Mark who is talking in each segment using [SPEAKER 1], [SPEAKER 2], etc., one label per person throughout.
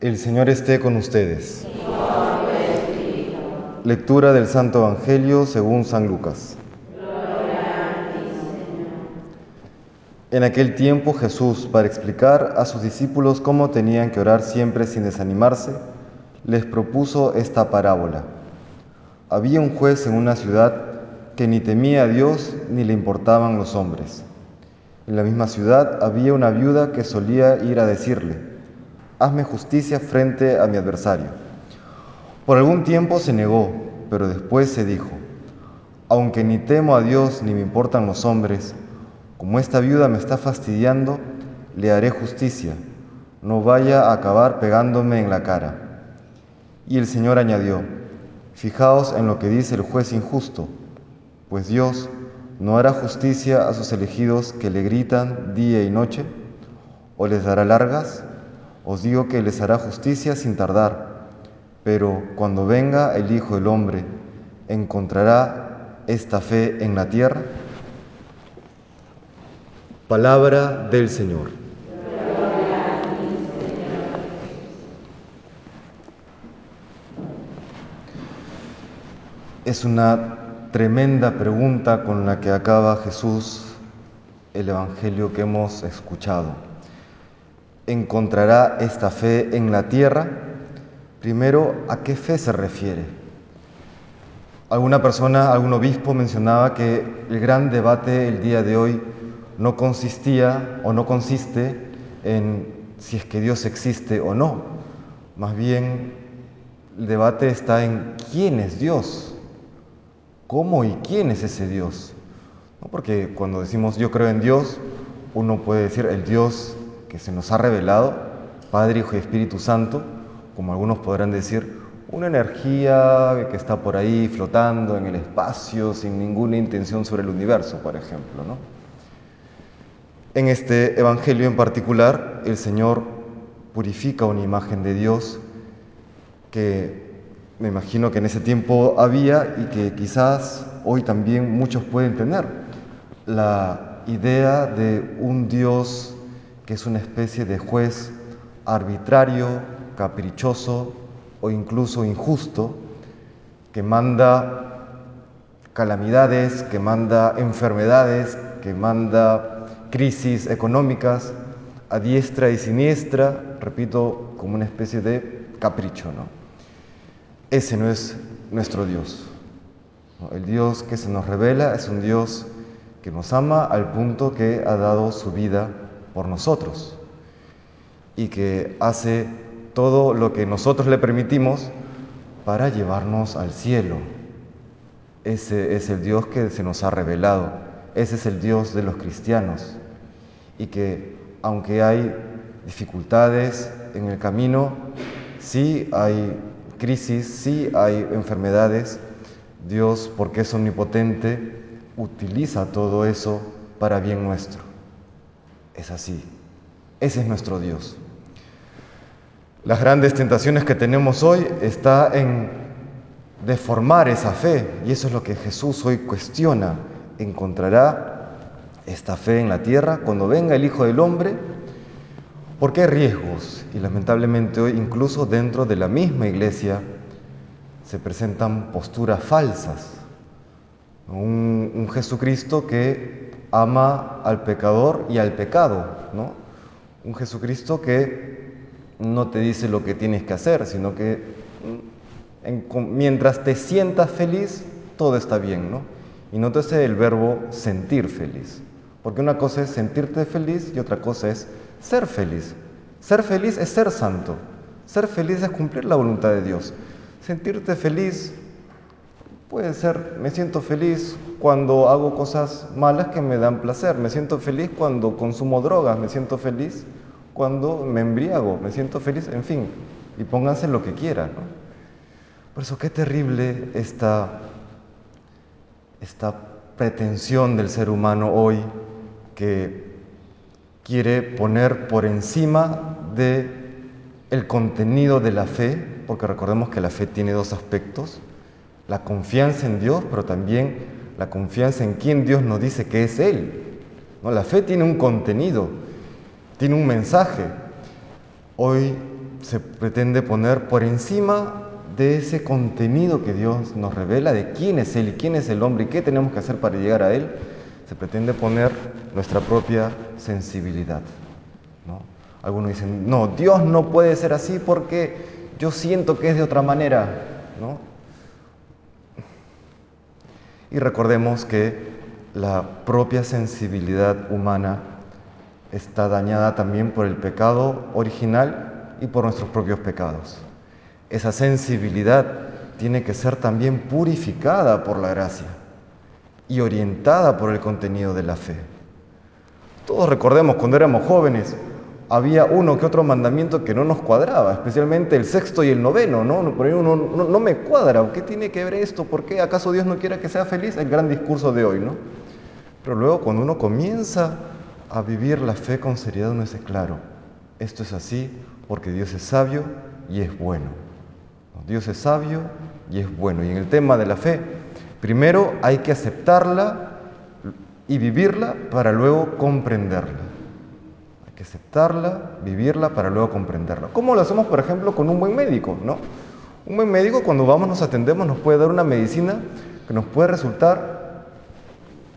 [SPEAKER 1] El Señor esté con ustedes. Lectura del Santo Evangelio según San Lucas. En aquel tiempo Jesús, para explicar a sus discípulos cómo tenían que orar siempre sin desanimarse, les propuso esta parábola. Había un juez en una ciudad que ni temía a Dios ni le importaban los hombres. En la misma ciudad había una viuda que solía ir a decirle, hazme justicia frente a mi adversario. Por algún tiempo se negó, pero después se dijo, aunque ni temo a Dios ni me importan los hombres, como esta viuda me está fastidiando, le haré justicia, no vaya a acabar pegándome en la cara. Y el Señor añadió, fijaos en lo que dice el juez injusto, pues Dios ¿No hará justicia a sus elegidos que le gritan día y noche? ¿O les dará largas? Os digo que les hará justicia sin tardar. Pero cuando venga el Hijo del Hombre, ¿encontrará esta fe en la tierra? Palabra del Señor. Es una tremenda pregunta con la que acaba Jesús el Evangelio que hemos escuchado. ¿Encontrará esta fe en la tierra? Primero, ¿a qué fe se refiere? Alguna persona, algún obispo mencionaba que el gran debate el día de hoy no consistía o no consiste en si es que Dios existe o no. Más bien, el debate está en quién es Dios. ¿Cómo y quién es ese Dios? Porque cuando decimos yo creo en Dios, uno puede decir el Dios que se nos ha revelado, Padre, Hijo y Espíritu Santo, como algunos podrán decir, una energía que está por ahí flotando en el espacio sin ninguna intención sobre el universo, por ejemplo. ¿no? En este Evangelio en particular, el Señor purifica una imagen de Dios que me imagino que en ese tiempo había y que quizás hoy también muchos pueden tener, la idea de un Dios que es una especie de juez arbitrario, caprichoso o incluso injusto, que manda calamidades, que manda enfermedades, que manda crisis económicas a diestra y siniestra, repito, como una especie de capricho, ¿no? Ese no es nuestro Dios. El Dios que se nos revela es un Dios que nos ama al punto que ha dado su vida por nosotros y que hace todo lo que nosotros le permitimos para llevarnos al cielo. Ese es el Dios que se nos ha revelado, ese es el Dios de los cristianos y que aunque hay dificultades en el camino, sí hay crisis, sí hay enfermedades, Dios, porque es omnipotente, utiliza todo eso para bien nuestro. Es así. Ese es nuestro Dios. Las grandes tentaciones que tenemos hoy está en deformar esa fe y eso es lo que Jesús hoy cuestiona. ¿Encontrará esta fe en la tierra cuando venga el Hijo del Hombre? Porque hay riesgos y lamentablemente hoy incluso dentro de la misma iglesia se presentan posturas falsas. Un, Jesucristo que ama al pecador y al pecado, ¿no? Un Jesucristo que no te dice lo que tienes que hacer, sino que mm, mientras te sientas feliz, todo está bien, ¿no? Y nótese el verbo sentir feliz, porque una cosa es sentirte feliz y otra cosa es ser feliz. Ser feliz es ser santo. Ser feliz es cumplir la voluntad de Dios. Sentirte feliz puede ser, me siento feliz cuando hago cosas malas que me dan placer. Me siento feliz cuando consumo drogas. Me siento feliz cuando me embriago. Me siento feliz, en fin. Y pónganse lo que quieran. Por eso qué terrible esta, esta pretensión del ser humano hoy que quiere poner por encima de el contenido de la fe, porque recordemos que la fe tiene dos aspectos, la confianza en Dios, pero también la confianza en quien Dios nos dice que es Él. ¿No? La fe tiene un contenido, tiene un mensaje. Hoy se pretende poner por encima de ese contenido que Dios nos revela, de quién es Él y quién es el hombre y qué tenemos que hacer para llegar a Él, se pretende poner nuestra propia sensibilidad. Algunos dicen, no, Dios no puede ser así porque yo siento que es de otra manera. Y recordemos que la propia sensibilidad humana está dañada también por el pecado original y por nuestros propios pecados. Esa sensibilidad tiene que ser también purificada por la gracia y orientada por el contenido de la fe. Todos recordemos cuando éramos jóvenes, había uno que otro mandamiento que no nos cuadraba, especialmente el sexto y el noveno, ¿no? Por ahí uno no, me cuadra, ¿qué tiene que ver esto? ¿Por qué acaso Dios no quiere que sea feliz? El gran discurso de hoy, ¿no? Pero luego cuando uno comienza a vivir la fe con seriedad, uno dice, claro, esto es así porque Dios es sabio y es bueno. Dios es sabio y es bueno. Y en el tema de la fe, primero hay que aceptarla y vivirla para luego comprenderla aceptarla, vivirla para luego comprenderla. ¿Cómo lo hacemos, por ejemplo, con un buen médico? ¿no? Un buen médico cuando vamos, nos atendemos, nos puede dar una medicina que nos puede resultar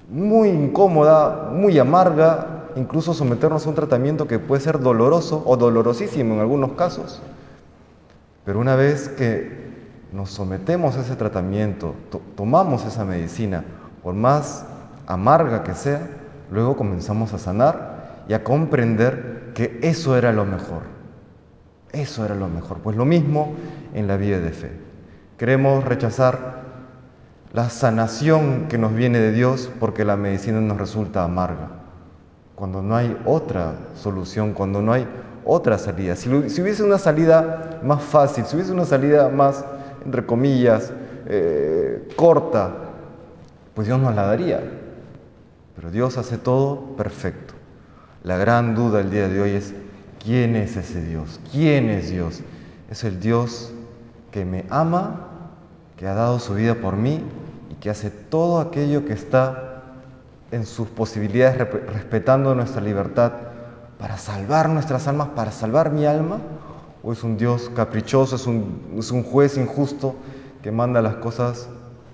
[SPEAKER 1] muy incómoda, muy amarga, incluso someternos a un tratamiento que puede ser doloroso o dolorosísimo en algunos casos. Pero una vez que nos sometemos a ese tratamiento, tomamos esa medicina, por más amarga que sea, luego comenzamos a sanar y a comprender que eso era lo mejor. Eso era lo mejor. Pues lo mismo en la vida de fe. Queremos rechazar la sanación que nos viene de Dios porque la medicina nos resulta amarga. Cuando no hay otra solución, cuando no hay otra salida. Si, hubiese una salida más fácil, si hubiese una salida más, entre comillas, eh, corta, pues Dios nos la daría. Pero Dios hace todo perfecto. La gran duda el día de hoy es, ¿quién es ese Dios? ¿Quién es Dios? Es el Dios que me ama, que ha dado su vida por mí y que hace todo aquello que está en sus posibilidades respetando nuestra libertad para salvar nuestras almas, para salvar mi alma? ¿O es un Dios caprichoso, es un, es un juez injusto que manda las cosas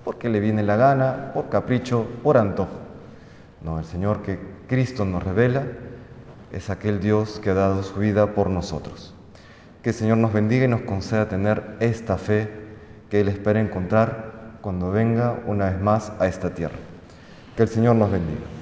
[SPEAKER 1] porque le viene la gana, por capricho, por antojo? No, el Señor que Cristo nos revela es aquel Dios que ha dado su vida por nosotros. Que el Señor nos bendiga y nos conceda tener esta fe que Él espera encontrar cuando venga una vez más a esta tierra. Que el Señor nos bendiga.